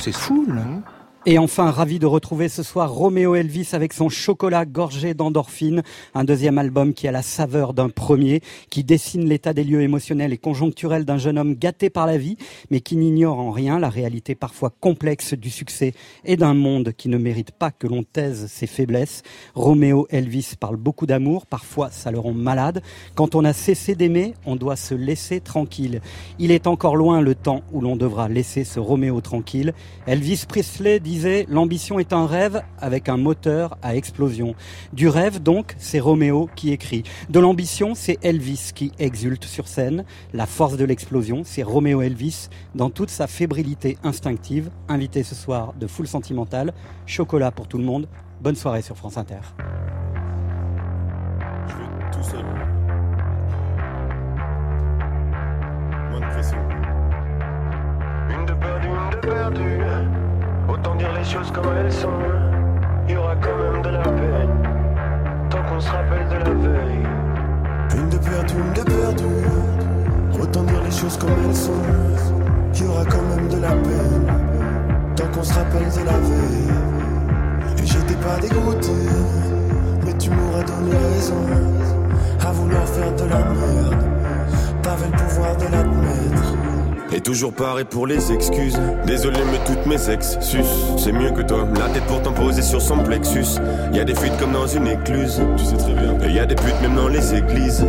c'est fou, là. Et enfin, ravi de retrouver ce soir Roméo Elvis avec son chocolat gorgé d'endorphine, un deuxième album qui a la saveur d'un premier, qui dessine l'état des lieux émotionnels et conjoncturels d'un jeune homme gâté par la vie, mais qui n'ignore en rien la réalité parfois complexe du succès et d'un monde qui ne mérite pas que l'on taise ses faiblesses. Roméo Elvis parle beaucoup d'amour, parfois ça le rend malade. Quand on a cessé d'aimer, on doit se laisser tranquille. Il est encore loin le temps où l'on devra laisser ce Roméo tranquille. Elvis Presley disait L'ambition est un rêve avec un moteur à explosion. Du rêve, donc, c'est Roméo qui écrit. De l'ambition, c'est Elvis qui exulte sur scène. La force de l'explosion, c'est Roméo Elvis dans toute sa fébrilité instinctive. Invité ce soir de Full Sentimental. Chocolat pour tout le monde. Bonne soirée sur France Inter. Je veux tout seul. Moins de pression. Une de perdue, une de perdue. Autant dire les choses comme elles sont. Il y aura quand même de la peine. Tant qu'on se rappelle de la veille. Une de perdue, une de perdue. Autant dire les choses comme elles sont. Il y aura quand même de la peine. Tant qu'on se rappelle de la veille. Et j'étais pas dégoûté. Mais tu m'aurais donné raison. À vouloir faire de la merde. T'avais le pouvoir de l'admettre. Et toujours pareil pour les excuses. Désolé, mais toutes mes ex sus. C'est mieux que toi. La tête pourtant posée sur son plexus. Y a des fuites comme dans une écluse. Tu sais très bien. Et y a des putes même dans les églises.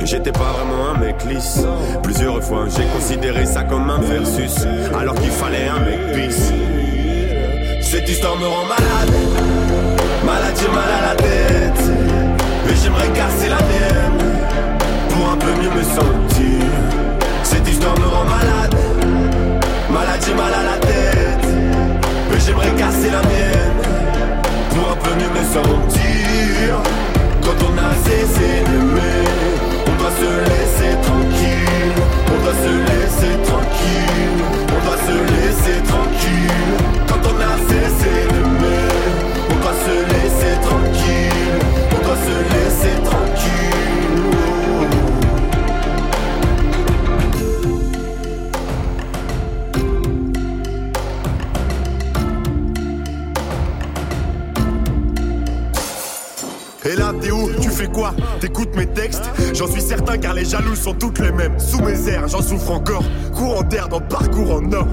Et J'étais pas vraiment un mec lisse. Plusieurs fois, j'ai considéré ça comme un versus. Alors qu'il fallait un mec pisse. Cette histoire me rend malade. Malade, j'ai mal à la tête. Et j'aimerais casser la mienne. Pour un peu mieux me sentir. Cette histoire me rend malade. Malade, j'ai mal à la tête. Mais j'aimerais casser la mienne. Pour un peu mieux me sentir. Quand on a cessé d'aimer, on doit se laisser tranquille. On doit se laisser tranquille. On doit se laisser tranquille. Quand on a cessé d'aimer, on doit se laisser tranquille. On doit se laisser t'es Tu fais quoi? T'écoutes mes textes? J'en suis certain car les jaloux sont toutes les mêmes. Sous mes airs, j'en souffre encore. Courant d'air dans parcours en or.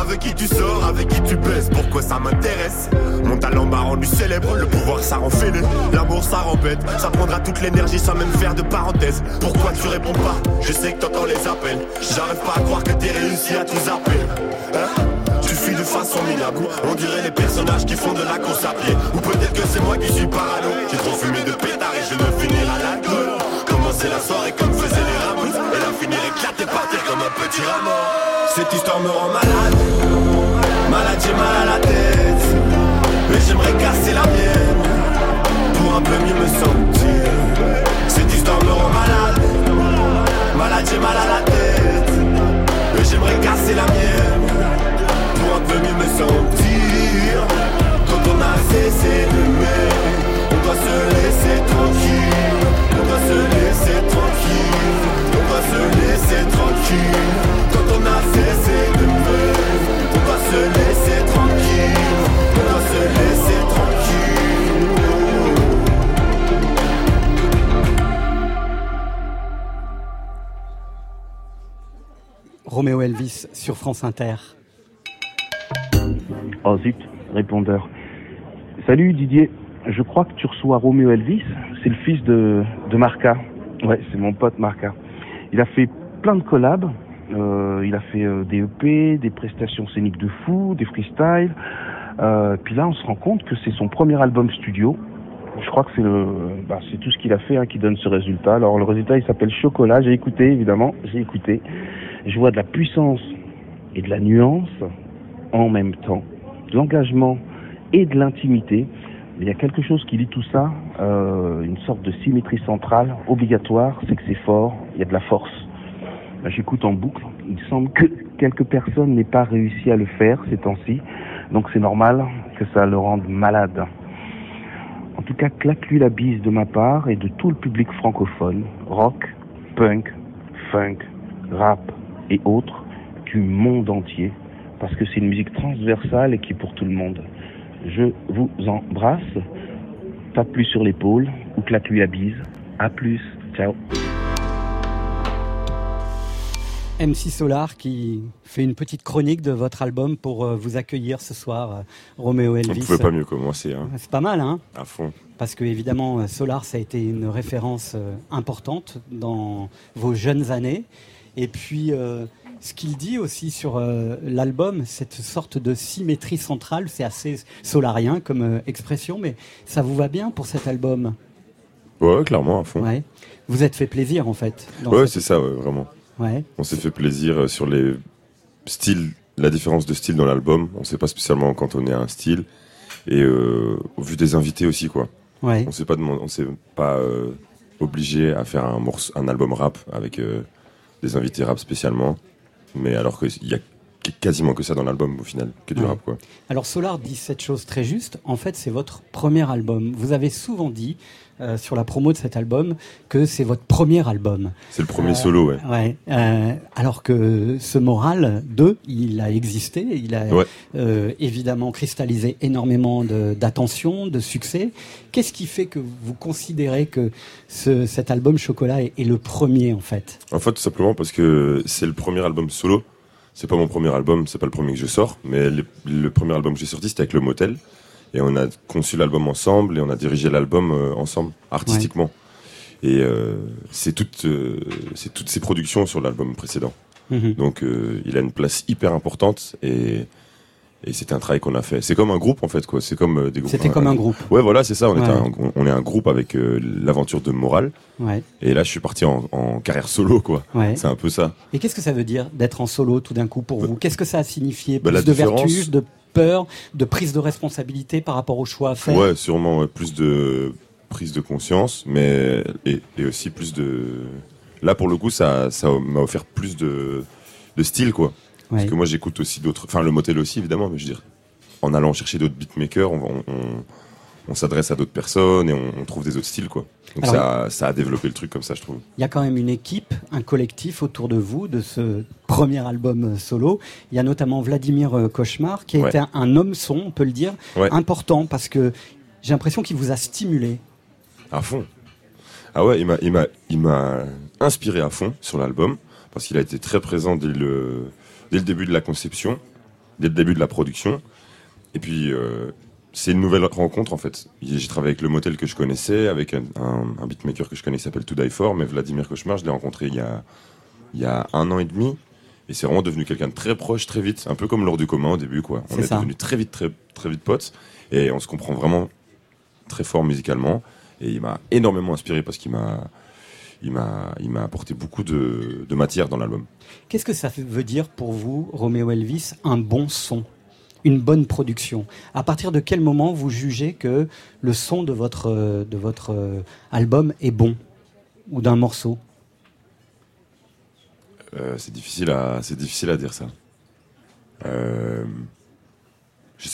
Avec qui tu sors, avec qui tu baises, pourquoi ça m'intéresse? Mon talent m'a rendu célèbre, le pouvoir ça rend fêlé. L'amour ça rend bête, ça prendra toute l'énergie sans même faire de parenthèse. Pourquoi tu réponds pas? Je sais que t'entends les appels. J'arrive pas à croire que t'es réussi à tout zapper Hein? Fuis de façon minable. On dirait les personnages qui font de la course à pied. Ou peut-être que c'est moi qui suis parano. J'ai trop fumé de pétard et je ne finirai à l'alcool Commencer la soirée comme faisaient les rameaux. Et la finir éclatée partir comme un petit rameau. Cette histoire me rend malade. Malade j'ai mal à la tête. Mais j'aimerais casser la mienne. Pour un peu mieux me sentir Sur France Inter. Oh zut, répondeur. Salut Didier, je crois que tu reçois Roméo Elvis, c'est le fils de, de Marca. Ouais, c'est mon pote Marca. Il a fait plein de collabs, euh, il a fait euh, des EP, des prestations scéniques de fou, des freestyles. Euh, puis là, on se rend compte que c'est son premier album studio. Je crois que c'est le, bah, c'est tout ce qu'il a fait hein, qui donne ce résultat. Alors le résultat, il s'appelle Chocolat. J'ai écouté, évidemment, j'ai écouté. Je vois de la puissance et de la nuance en même temps, de l'engagement et de l'intimité. Il y a quelque chose qui lie tout ça, euh, une sorte de symétrie centrale obligatoire, c'est que c'est fort, il y a de la force. Là, J'écoute en boucle, il semble que quelques personnes n'aient pas réussi à le faire ces temps-ci, donc c'est normal que ça le rende malade. En tout cas, claque-lui la bise de ma part et de tout le public francophone, rock, punk, funk, rap et autres, du monde entier. parce que c'est une musique transversale et qui est pour tout le monde. Je vous embrasse. Tape plus sur l'épaule ou claque-lui la bise. À plus. Ciao. MC Solar qui fait une petite chronique de votre album pour euh, vous accueillir ce soir, euh, Roméo Elvis. On pouvait pas mieux commencer. Hein. C'est pas mal, hein À fond. Parce que évidemment, euh, Solar, ça a été une référence importante dans vos jeunes années. Et puis, ce qu'il dit aussi sur l'album, cette sorte de symétrie centrale, c'est assez solarien comme expression, mais ça vous va bien pour cet album? Ouais, clairement, à fond. Ouais. Vous êtes fait plaisir, en fait. Ouais, c'est ça, ouais, vraiment. Ouais. On s'est fait plaisir euh, sur les styles, la différence de style dans l'album. On s'est pas spécialement cantonné à un style. Et euh, au vu des invités aussi, quoi. Ouais. On s'est pas on s'est pas euh, obligé à faire un album rap avec euh, des invités rap spécialement. Mais alors qu'il y a quasiment que ça dans l'album au final, que du Ouais. rap, quoi. Alors Solar dit cette chose très juste. En fait, c'est votre premier album. Vous avez souvent dit euh, sur la promo de cet album que c'est votre premier album. C'est le premier solo, ouais. Ouais. euh, alors que ce moral 2, il a existé, il a Ouais. euh, évidemment cristallisé énormément de- d'attention, de, succès. Qu'est-ce qui fait que vous considérez que ce, cet album Chocolat est, est le premier en fait? En fait, tout simplement parce que c'est le premier album solo. C'est pas mon premier album, c'est pas le premier que je sors, mais le, le premier album que j'ai sorti, c'était avec le Motel. Et on a conçu l'album ensemble et on a dirigé l'album euh, ensemble, artistiquement. Et euh, c'est toutes, euh, c'est toutes ses productions sur l'album précédent. Mhm. Donc euh, il a une place hyper importante et, et c'était un travail qu'on a fait. C'est comme un groupe en fait, quoi. C'est comme euh, des groupes. C'était comme un groupe. Ouais, voilà, c'est ça. On, Ouais. était un, on est un groupe avec euh, l'aventure de Moral. Ouais, Et là, je suis parti en, en carrière solo, quoi. ouais. C'est un peu ça. Et qu'est-ce que ça veut dire d'être en solo tout d'un coup pour vous? Qu'est-ce que ça a signifié? Bah, Plus de différence- vertus, de peur, de prise de responsabilité par rapport au choix à faire? Ouais, sûrement plus de prise de conscience, mais et, et aussi plus de. Là, pour le coup, ça, ça m'a offert plus de, de style, quoi. Parce que moi, j'écoute aussi d'autres. Enfin, le motel aussi, évidemment, mais je veux dire, en allant chercher d'autres beatmakers, on, va- on, on- on s'adresse à d'autres personnes et on, trouve des autres styles, quoi. Donc Alors, ça, ça a développé le truc comme ça, je trouve. Il y a quand même une équipe, un collectif autour de vous, de ce premier album solo. Il y a notamment Vladimir euh, Cauchemar, qui a Ouais. été un, un homme son, on peut le dire, Ouais. important, parce que j'ai l'impression qu'il vous a stimulé. À fond. Ah ouais, il m'a, il m'a, il m'a inspiré à fond sur l'album parce qu'il a été très présent dès le, dès le début de la conception, dès le début de la production. Et puis, euh, c'est une nouvelle rencontre en fait. J'ai travaillé avec le motel que je connaissais, avec un, un, un beatmaker que je connais qui s'appelle To Die For, mais Vladimir Cauchemar, je l'ai rencontré il y a, il y a un an et demi. Et c'est vraiment devenu quelqu'un de très proche, très vite, un peu comme lors du commun au début, quoi. On est, ça. devenu très vite, très, très vite potes. Et on se comprend vraiment très fort musicalement. Et il m'a énormément inspiré parce qu'il m'a, il m'a, il m'a apporté beaucoup de, de matière dans l'album. Qu'est-ce que ça veut dire pour vous, Roméo Elvis, un bon son une bonne production? À partir de quel moment vous jugez que le son de votre, de votre euh, album est bon ou d'un morceau? Euh, c'est difficile à, c'est difficile à dire ça. Euh,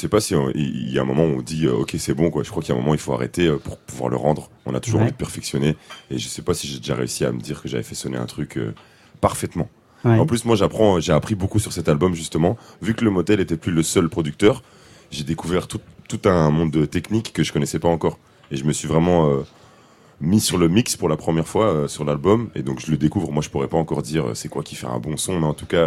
sais pas si il y a un moment où on dit euh, ok c'est bon quoi. Je crois qu'il y a un moment où il faut arrêter euh, pour pouvoir le rendre. On a toujours Ouais. envie de perfectionner et je sais pas si j'ai déjà réussi à me dire que j'avais fait sonner un truc euh, parfaitement. Ouais. En plus moi j'apprends, j'ai appris beaucoup sur cet album justement. Vu que le motel était plus le seul producteur, j'ai découvert tout, tout un monde de techniques que je connaissais pas encore et je me suis vraiment mis sur le mix pour la première fois sur l'album et donc je le découvre. Moi je pourrais pas encore dire c'est quoi qui fait un bon son, mais en tout cas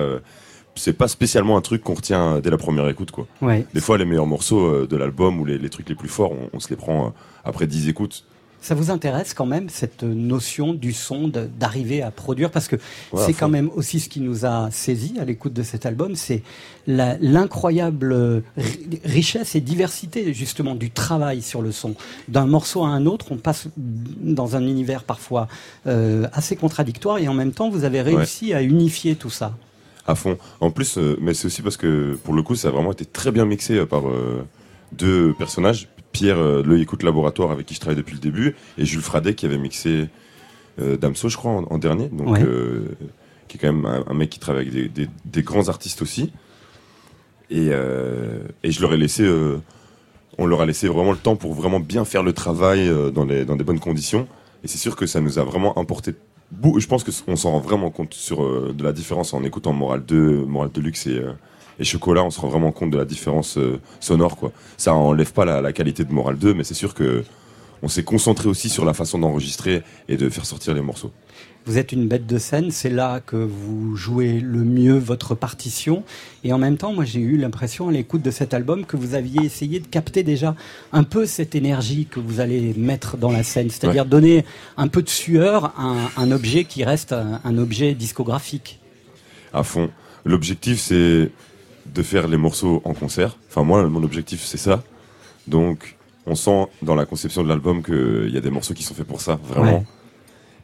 c'est pas spécialement un truc qu'on retient euh, dès la première écoute quoi. Ouais. Des fois les meilleurs morceaux euh, de l'album ou les, les trucs les plus forts, on, on se les prend euh, après 10 écoutes. Ça vous intéresse quand même cette notion du son d'arriver à produire? Parce que Ouais, c'est quand même aussi ce qui nous a saisi à l'écoute de cet album, c'est l'incroyable ri- richesse et diversité justement du travail sur le son. D'un morceau à un autre, on passe dans un univers parfois euh, assez contradictoire et en même temps vous avez réussi à unifier tout ça. À fond. En plus, euh, mais c'est aussi parce que pour le coup, ça a vraiment été très bien mixé euh, par euh, deux personnages. Pierre, le Écoute Laboratoire, avec qui je travaille depuis le début, et Jules Fradet, qui avait mixé Damso, je crois, en, en dernier. Donc, Ouais. qui est quand même un, un mec qui travaille avec des, des- des grands artistes aussi. Et, et je leur ai laissé, on leur a laissé vraiment le temps pour vraiment bien faire le travail dans, les, dans des bonnes conditions. Et c'est sûr que ça nous a vraiment importé. Je pense qu'on s'en rend vraiment compte sur euh, de la différence en écoutant Moral 2, Moral Deluxe et, euh, Et Chocolat, on se rend vraiment compte de la différence euh, sonore, quoi. Ça enlève pas la, la qualité de Moral 2, mais c'est sûr que on s'est concentré aussi sur la façon d'enregistrer et de faire sortir les morceaux. Vous êtes une bête de scène, c'est là que vous jouez le mieux votre partition. Et en même temps, moi j'ai eu l'impression à l'écoute de cet album que vous aviez essayé de capter déjà un peu cette énergie que vous allez mettre dans la scène, c'est-à-dire donner un peu de sueur à un, un objet qui reste un, un objet discographique. À fond. L'objectif, c'est de faire les morceaux en concert. Enfin, moi, mon objectif, c'est ça. Donc, on sent dans la conception de l'album qu'il y a des morceaux qui sont faits pour ça, vraiment.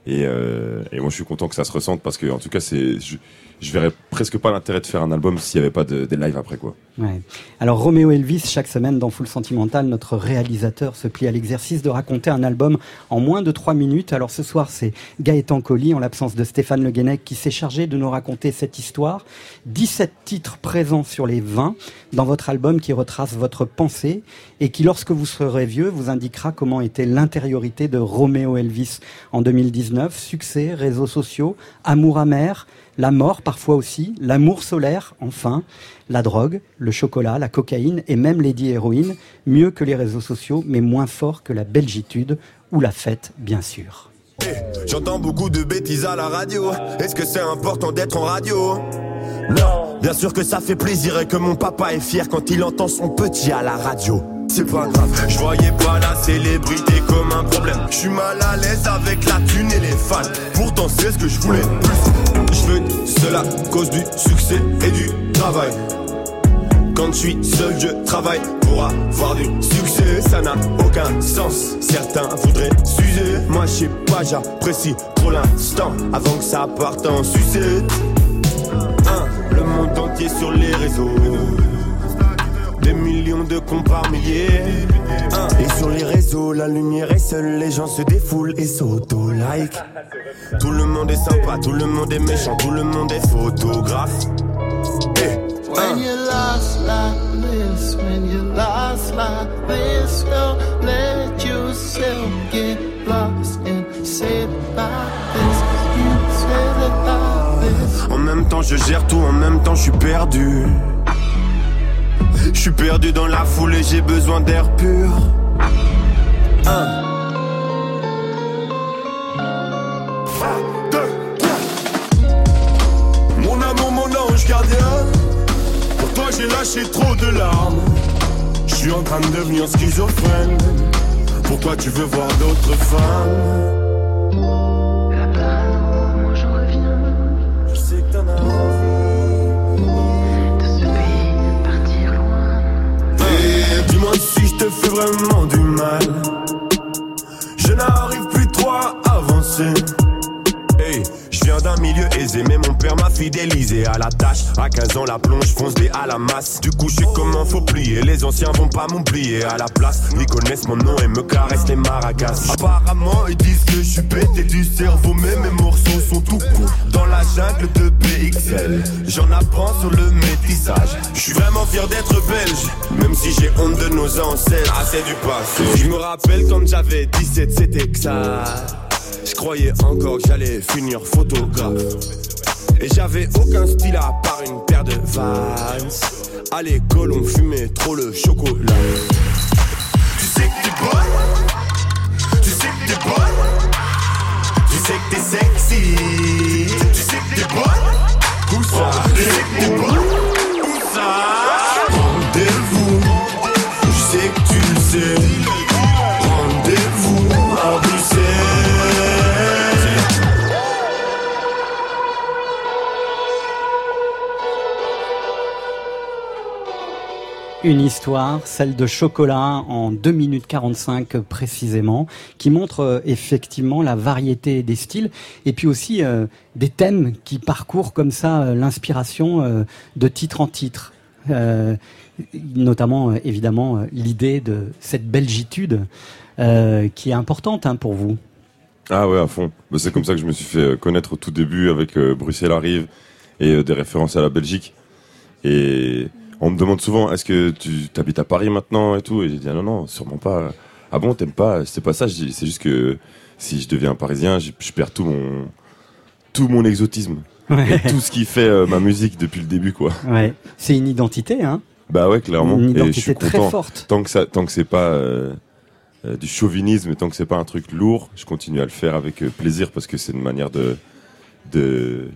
Et, euh, et moi, je suis content que ça se ressente parce que, en tout cas, c'est, je, je verrais presque pas l'intérêt de faire un album s'il n'y avait pas de, des lives après, quoi. Alors Roméo Elvis, chaque semaine dans Full Sentimental, notre réalisateur se plie à l'exercice de raconter un album en moins de trois minutes. Alors ce soir, c'est Gaëtan Colli, en l'absence de Stéphane Le Guenec, qui s'est chargé de nous raconter cette histoire. 17 titres présents sur les 20 dans votre album qui retrace votre pensée et qui, lorsque vous serez vieux, vous indiquera comment était l'intériorité de Roméo Elvis en 2019. Succès, réseaux sociaux, amour amer, la mort parfois aussi, l'amour solaire, enfin, la drogue, le chocolat, la cocaïne et même Lady Héroïne, mieux que les réseaux sociaux, mais moins fort que la belgitude ou la fête, bien sûr. J'entends beaucoup de bêtises à la radio. Est-ce que c'est important d'être en radio? Non, bien sûr que ça fait plaisir et que mon papa est fier quand il entend son petit à la radio. C'est pas grave, je voyais pas la célébrité comme un problème. Je suis mal à l'aise avec la thune et les fans. Pourtant, c'est ce que je voulais plus. Je veux cela cause du succès et du travail. Quand je suis seul, je travaille pour avoir du succès. Ça n'a aucun sens. Certains voudraient s'user. Moi, je sais pas, j'apprécie trop l'instant avant que ça parte en sucette. Un, le monde entier sur les réseaux. Des millions de comptes par milliers. Un, et sur les réseaux, la lumière est seule. Les gens se défoulent et s'auto-like. Tout le monde est sympa, tout le monde est méchant, tout le monde est photographe. Eh, un. When you lost like this, when you lost like this, don't let yourself get lost and say it like this. You said it like this. En même temps, je gère tout, en même temps, je suis perdu. Je suis perdu dans la foule et j'ai besoin d'air pur. Un. Mon amour, mon ange gardien. Pour toi, j'ai lâché trop de larmes. Je suis en train de devenir schizophrène. Pourquoi tu veux voir d'autres femmes Dis-moi si je te fais vraiment du mal. Je n'arrive plus trop à avancer. D'un milieu aisé, mais mon père m'a fidélisé à la tâche. À 15 ans, la plonge fonce des à la masse. Du coup, je sais comment faut plier. Les anciens vont pas m'oublier à la place. Ils connaissent mon nom et me caressent les maracas. Apparemment, ils disent que je suis pété du cerveau, mais mes morceaux sont tout courts. Dans la jungle de BXL, j'en apprends sur le métissage. Je suis vraiment fier d'être belge, même si j'ai honte de nos ancêtres. Ah, c'est du passé. Je me rappelle quand j'avais 17, c'était que ça. Je croyais encore que j'allais finir photographe. Et j'avais aucun style à part une paire de Vans. À l'école, on fumait trop le chocolat. Tu sais que t'es bonne, tu sais que t'es bonne, tu sais que t'es sexy, tu sais que t'es bonne. Où ça? Tu sais que t'es bonne. Où ça? Rendez-vous, je sais que tu le sais. Une histoire, celle de Chocolat, en 2 minutes 45 précisément, qui montre euh, effectivement la variété des styles et puis aussi euh, des thèmes qui parcourent comme ça euh, l'inspiration de titre en titre. Notamment, évidemment, l'idée de cette belgitude qui est importante hein, pour vous. Ah ouais, à fond. Bah, c'est comme ça que je me suis fait connaître au tout début avec Bruxelles arrive et des références à la Belgique. Et on me demande souvent, est-ce que tu habites à Paris maintenant et tout Et j'ai dit, ah non, non, sûrement pas. Ah bon, t'aimes pas? C'est pas ça. C'est juste que si je deviens parisien, je, je perds tout mon, tout mon exotisme. Ouais. et tout ce qui fait euh, ma musique depuis le début, quoi. Ouais. C'est une identité, hein. Bah ouais, clairement. Une et je identité suis très content. forte. Tant que ça, tant que c'est pas euh, euh, du chauvinisme, et tant que c'est pas un truc lourd, je continue à le faire avec euh, plaisir parce que c'est une manière de, de,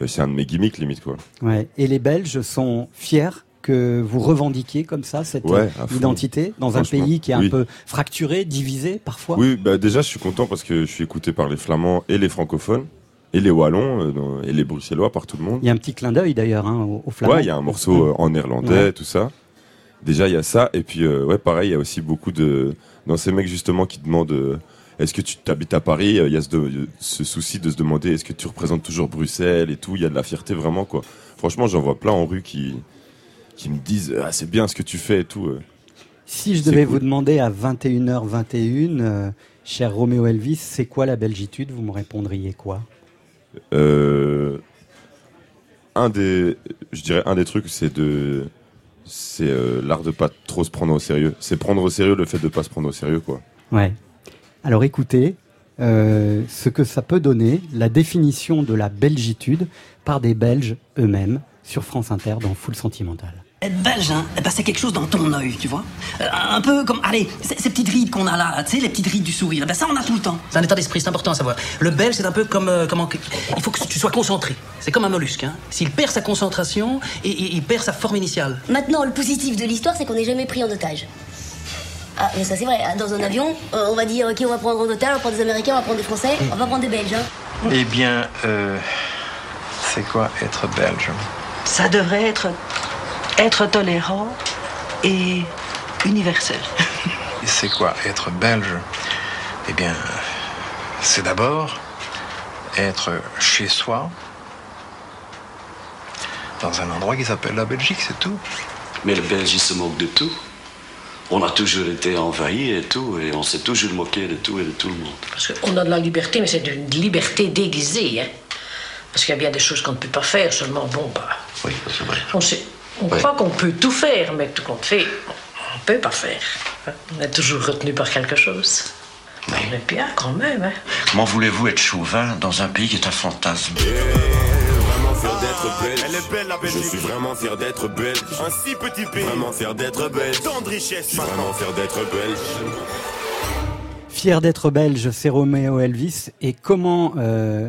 euh, c'est un de mes gimmicks limite quoi. Ouais. Et les Belges sont fiers que vous revendiquiez comme ça cette Ouais, euh, identité dans un pays qui est un oui. peu fracturé, divisé parfois. Oui, bah déjà je suis content parce que je suis écouté par les Flamands et les francophones et les Wallons euh, et les Bruxellois par tout le monde. Il y a un petit clin d'œil d'ailleurs hein, aux, Flamands. Ouais, il y a un morceau euh, en néerlandais, Ouais. tout ça. Déjà, il y a ça. Et puis, euh, ouais, pareil, il y a aussi beaucoup de. Dans ces mecs, justement, qui demandent euh, est-ce que tu t'habites à Paris Il y a ce, de- ce souci de se demander est-ce que tu représentes toujours Bruxelles et tout. Il y a de la fierté vraiment, quoi. Franchement, j'en vois plein en rue qui, qui me disent ah, c'est bien ce que tu fais et tout. euh. Si je devais cool. vous demander à 21h21, euh, cher Roméo Elvis, c'est quoi la belgitude? Vous me répondriez quoi? Euh, un des, je dirais un des trucs, c'est de, c'est euh, l'art de pas trop se prendre au sérieux. C'est prendre au sérieux le fait de pas se prendre au sérieux, quoi. Ouais. Alors écoutez, euh, ce que ça peut donner, la définition de la belgitude par des Belges eux-mêmes sur France Inter dans Full Sentimental. Être belge, hein, eh ben, c'est quelque chose dans ton œil, tu vois. Euh, un peu comme, allez, ces petites rides qu'on a là, tu sais, les petites rides du sourire, eh ben, ça on a tout le temps. C'est un état d'esprit, c'est important à savoir. Le belge, c'est un peu comme, euh, comment, il faut que tu sois concentré. C'est comme un mollusque, hein. S'il perd sa concentration, et, et- il perd sa forme initiale. Maintenant, le positif de l'histoire, c'est qu'on n'est jamais pris en otage. Ah, mais ça c'est vrai, dans un avion, euh, on va dire qui on va prendre en otage, on va prendre des Américains, on va prendre des Français, on va prendre des Belges. Hein. Eh bien, euh, c'est quoi être belge? Ça devrait être être tolérant et universel. Et c'est quoi être belge? Eh bien, c'est d'abord être chez soi, dans un endroit qui s'appelle la Belgique, c'est tout. Mais le Belge, il se moque de tout. On a toujours été envahi et tout, et on s'est toujours moqué de tout et de tout le monde. Parce qu'on a de la liberté, mais c'est une liberté déguisée. Hein? Parce qu'il y a bien des choses qu'on ne peut pas faire, seulement bon, bah, Oui, c'est vrai. on, sait, on Oui. croit qu'on peut tout faire, mais tout qu'on fait, on ne peut pas faire. On est toujours retenu par quelque chose. On est bien quand même. Hein? Comment voulez-vous être chauvin dans un pays qui est un fantasme? Vraiment fier d'être belge. Elle est belle la Belgique. Je suis vraiment fier d'être belge. Un si petit pays. Vraiment fier d'être belge. Tant de richesse. Je suis vraiment fier d'être belge. Fier d'être belge, c'est Roméo Elvis. Et comment euh,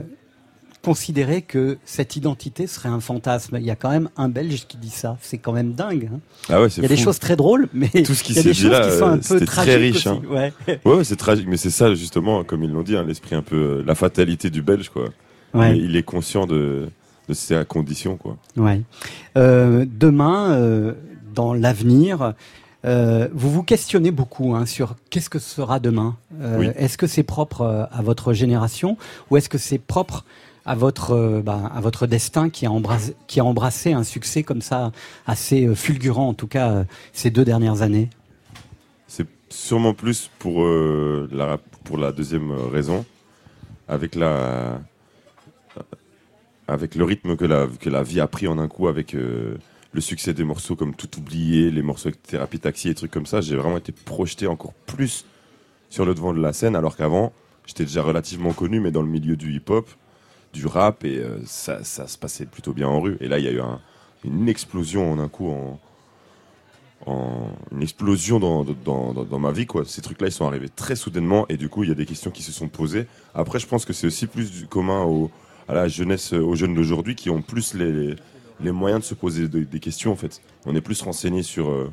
considérer que cette identité serait un fantasme Il y a quand même un Belge qui dit ça. C'est quand même dingue. hein. Ah ouais, Il y a des choses très drôles, mais tout ce qui il y a s'est des dit choses là, qui sont un euh, peu très riche. hein. Ouais. C'est tragique, mais c'est ça justement, comme ils l'ont dit, hein, l'esprit un peu, euh, la fatalité du Belge, quoi. Ouais. Il, est conscient de, de ses conditions, quoi. Ouais. Euh, demain, euh, dans l'avenir, euh, vous vous questionnez beaucoup hein, sur qu'est-ce que sera demain. Oui. Est-ce que c'est propre à votre génération ou est-ce que c'est propre à votre euh, bah, à votre destin qui a embrassé qui a embrassé un succès comme ça assez euh, fulgurant en tout cas euh, ces deux dernières années. C'est sûrement plus pour la pour la deuxième raison, avec la avec le rythme que la que la vie a pris en un coup, avec le succès des morceaux comme Tout oublié, les morceaux avec Thérapie Taxi et trucs comme ça, j'ai vraiment été projeté encore plus sur le devant de la scène, alors qu'avant j'étais déjà relativement connu, mais dans le milieu du hip-hop, du rap, et euh, ça, se passait plutôt bien en rue. Et là, il y a eu un- une explosion en un coup en, une explosion dans, ma vie quoi. Ces trucs-là ils sont arrivés très soudainement et du coup il y a des questions qui se sont posées. Après je pense que c'est aussi plus du commun à la jeunesse, aux jeunes d'aujourd'hui qui ont plus les, moyens de se poser de- des questions en fait. On est plus renseigné sur euh,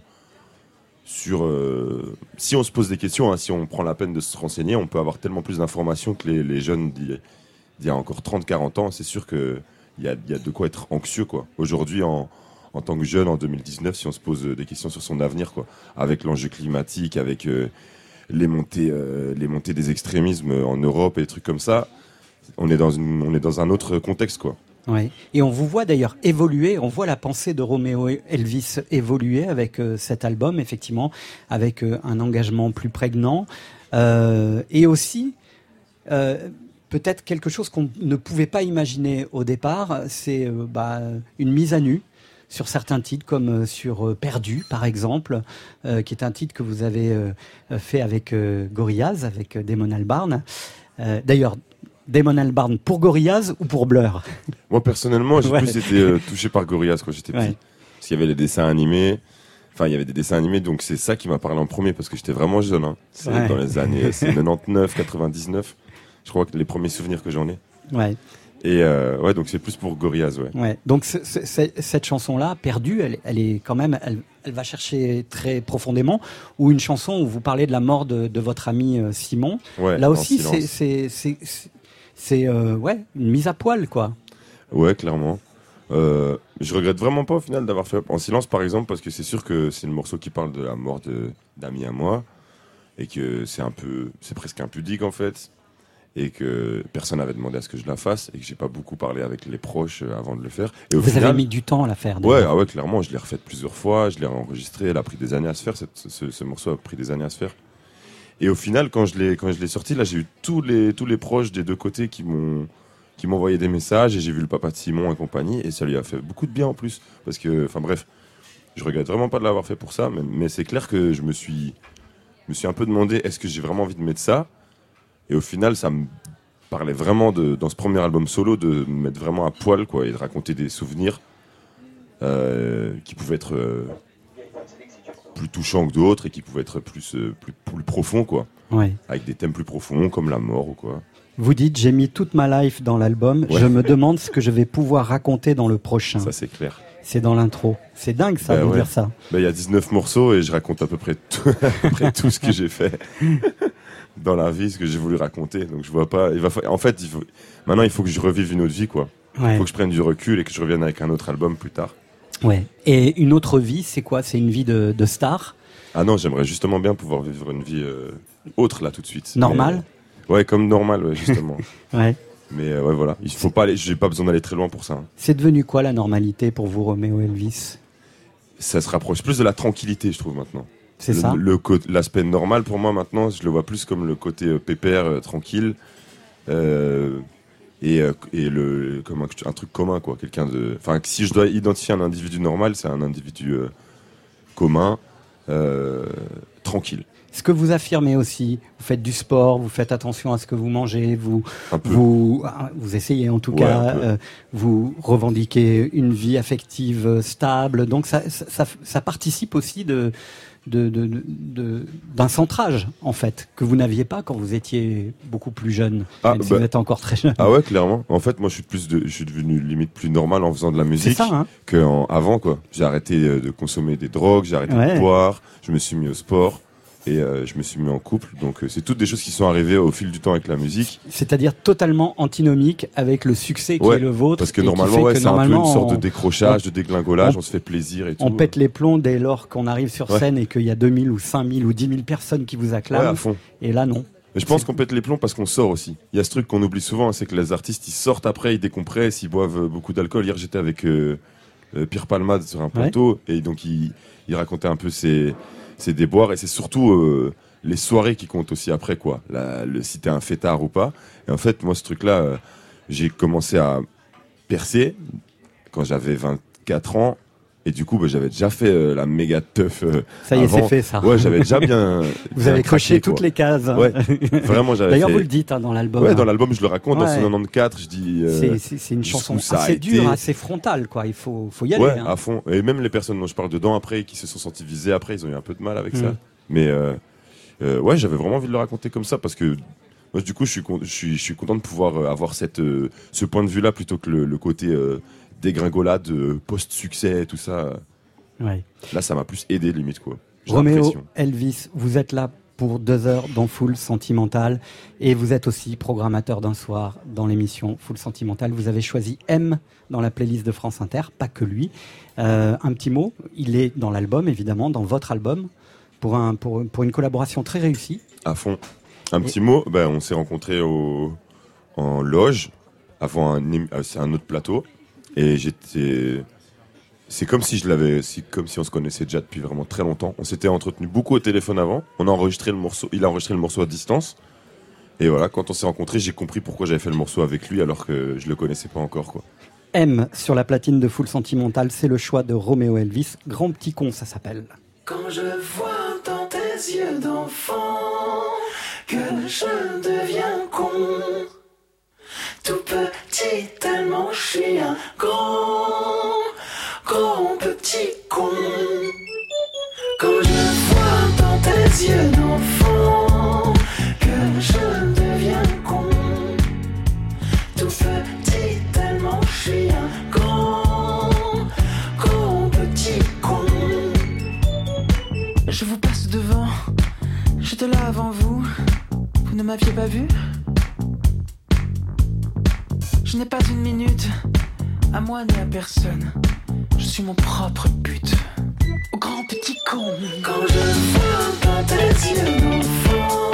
sur euh, si on se pose des questions, hein, si on prend la peine de se renseigner, on peut avoir tellement plus d'informations que les, les jeunes d'il d'il y a encore 30-40 ans. C'est sûr que il y a, de quoi être anxieux quoi. Aujourd'hui en en tant que jeune en 2019 si on se pose euh, des questions sur son avenir quoi avec l'enjeu climatique avec euh, les montées euh, les montées des extrémismes en Europe et des trucs comme ça on est dans on est dans un autre contexte quoi Ouais. Et on vous voit d'ailleurs évoluer, on voit la pensée de Roméo Elvis évoluer avec cet album, effectivement, avec un engagement plus prégnant. Et aussi, peut-être quelque chose qu'on ne pouvait pas imaginer au départ, c'est euh, bah, une mise à nu sur certains titres, comme euh, sur euh, Perdu, par exemple, euh, qui est un titre que vous avez euh, fait avec euh, Gorillaz, avec Damon Albarn. D'ailleurs, Damon Albarn pour Gorillaz ou pour Blur? Moi, personnellement, j'ai Ouais. plus été touché par Gorillaz quand j'étais petit. Ouais. Parce qu'il y avait les dessins animés. Enfin, il y avait des dessins animés, donc c'est ça qui m'a parlé en premier parce que j'étais vraiment jeune. hein. C'est Ouais. dans les années c'est 99, 99. Je crois que les premiers souvenirs que j'en ai. Ouais. Et euh, ouais, donc c'est plus pour Gorillaz, ouais. Ouais. Donc ce- ce- ce- cette chanson-là, perdue, elle, elle est quand même, elle, elle va chercher très profondément. Ou une chanson où vous parlez de la mort de, de votre ami euh, Simon. Ouais, Là aussi, c'est euh, ouais une mise à poil quoi. Ouais, clairement. Euh, je regrette vraiment pas au final d'avoir fait en silence, par exemple, parce que c'est sûr que c'est le morceau qui parle de la mort d'amis à moi, et que c'est un peu, c'est presque impudique en fait, et que personne n'avait demandé à ce que je la fasse, et que j'ai pas beaucoup parlé avec les proches euh, avant de le faire. Et au Vous final, avez mis du temps à la faire. Ouais, ah ouais, clairement, je l'ai refaite plusieurs fois, je l'ai enregistré, elle a pris des années à se faire, cette- ce, ce morceau a pris des années à se faire. Et au final, quand je l'ai quand je l'ai sorti, là, j'ai eu tous les tous les proches des deux côtés qui m'ont qui envoyé des messages et j'ai vu le papa de Simon et compagnie et ça lui a fait beaucoup de bien en plus parce que enfin bref, je regrette vraiment pas de l'avoir fait pour ça, mais, mais c'est clair que je me suis je me suis un peu demandé est-ce que j'ai vraiment envie de mettre ça? Et au final, ça me parlait vraiment de dans ce premier album solo de me mettre vraiment à poil quoi et de raconter des souvenirs euh, qui pouvaient être euh, plus touchants que d'autres et qui pouvaient être plus, euh, plus, plus profonds, quoi. Ouais. Avec des thèmes plus profonds, comme la mort ou quoi. Vous dites j'ai mis toute ma life dans l'album. Ouais. Je me demande ce que je vais pouvoir raconter dans le prochain. Ça, c'est clair. C'est dans l'intro. C'est dingue ça Bah de ouais. dire ça. Bah, Il y a 19 morceaux et je raconte à peu près tout, à peu près tout ce que j'ai fait dans la vie, ce que j'ai voulu raconter. Donc je vois pas. Il va, fa- en fait, il faut, maintenant, il faut que je revive une autre vie, quoi. Il faut que je prenne du recul et que je revienne avec un autre album plus tard. Ouais. Et une autre vie, c'est quoi? C'est une vie de, de star? Ah non, j'aimerais justement bien pouvoir vivre une vie euh, autre là tout de suite. Normale? Mais- Ouais, comme normal, ouais, justement. Ouais. Mais euh, ouais, voilà. Il faut pas aller. J'ai pas besoin d'aller très loin pour ça. hein. C'est devenu quoi la normalité pour vous, Roméo Elvis? Ça se rapproche plus de la tranquillité, je trouve maintenant. C'est Le- ça le co- L'aspect normal pour moi maintenant, je le vois plus comme le côté euh, pépère, euh, tranquille, euh, et, et le comme un, un truc commun quoi. Quelqu'un de. Enfin, si je dois identifier un individu normal, c'est un individu euh, commun, euh, tranquille. Ce que vous affirmez aussi, vous faites du sport, vous faites attention à ce que vous mangez, vous vous vous essayez en tout Ouais, cas, euh, vous revendiquez une vie affective stable, donc ça ça, ça, ça participe aussi de de- d'un centrage en fait que vous n'aviez pas quand vous étiez beaucoup plus jeune, Ah, même si bah. vous êtes encore très jeune. Ah ouais, clairement. En fait, moi, je suis plus de, je suis devenu limite plus normal en faisant de la musique hein. que en- avant, quoi. J'ai arrêté euh, de consommer des drogues, j'ai arrêté Ouais. de boire, je me suis mis au sport et euh, je me suis mis en couple. Donc, euh, c'est toutes des choses qui sont arrivées au fil du temps avec la musique. C'est-à-dire totalement antinomique avec le succès qui Ouais, est le vôtre. Parce que normalement, ouais, c'est un peu une sorte de décrochage, on- de déglingolage, on- on, se fait plaisir et tout. On pète les plombs dès lors qu'on arrive sur Ouais. scène et qu'il y a 2000 ou 5000 ou 10 000 personnes qui vous acclament. Ouais, à fond. Et là, non. Mais je pense qu'on pète les plombs parce qu'on sort aussi. Il y a ce truc qu'on oublie souvent, hein, c'est que les artistes ils sortent après, ils décompressent, ils boivent euh, beaucoup d'alcool. Hier j'étais avec euh, Pierre Palmade sur un plateau et donc il, il racontait un peu ses, ses déboires et c'est surtout euh, les soirées qui comptent aussi après quoi. La, le, si t'es un fêtard ou pas. Et en fait moi ce truc là, j'ai commencé à percer quand j'avais 24 ans. Et du coup, bah, j'avais déjà fait euh, la méga teuf. euh, Ça y est, c'est fait, ça. Ouais, j'avais déjà bien. Vous bien avez coché toutes les cases. hein. Ouais, vraiment, j'avais. D'ailleurs, fait- vous le dites hein, dans l'album. Ouais, hein. dans l'album, je le raconte. Dans Ouais. ce 94, je dis. euh, C'est- une chanson assez été. dure, assez frontale, quoi. Il faut, faut y aller. Ouais, hein. à fond. Et même les personnes dont je parle dedans après, qui se sont senties visées après, ils ont eu un peu de mal avec Mm. ça. Mais euh, euh, ouais, j'avais vraiment envie de le raconter comme ça parce que moi, du coup, je suis, con- je suis, je suis content de pouvoir avoir cette, euh, ce point de vue-là plutôt que le, le côté euh, dégringolade, euh, post-succès, tout ça. Ouais. Là, ça m'a plus aidé, limite, quoi. Roméo. Elvis, vous êtes là pour deux heures dans Full Sentimental et vous êtes aussi programmateur d'un soir dans l'émission Full Sentimental. Vous avez choisi M dans la playlist de France Inter, pas que lui. Euh, un petit mot, il est dans l'album évidemment, dans votre album, pour, un, pour, pour une collaboration très réussie. À fond. Un petit mot, ben, on s'est rencontrés au, en loge avant euh, un autre plateau et j'étais c'est comme si je l'avais comme si on se connaissait déjà depuis vraiment très longtemps. On s'était entretenu beaucoup au téléphone avant. On a enregistré le morceau, il a enregistré le morceau à distance. Et voilà, quand on s'est rencontrés, j'ai compris pourquoi j'avais fait le morceau avec lui alors que je le connaissais pas encore quoi. M sur la platine de Full Sentimental, c'est le choix de Roméo Elvis. Grand petit con, ça s'appelle. Quand je vois dans tes yeux d'enfant que je deviens con, tout petit, tellement je suis un grand, grand petit con. Quand je vois dans tes yeux d'enfant que je deviens con, tout petit, tellement je suis un grand, grand petit con. Je vous passe devant, j'étais là avant vous, vous ne m'aviez pas vu? Je n'ai pas une minute, à moi ni à personne, je suis mon propre but. Au grand petit con. Quand je vois dans tes yeux d'enfant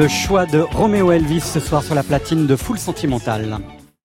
le choix de Roméo Elvis ce soir sur la platine de Full Sentimental.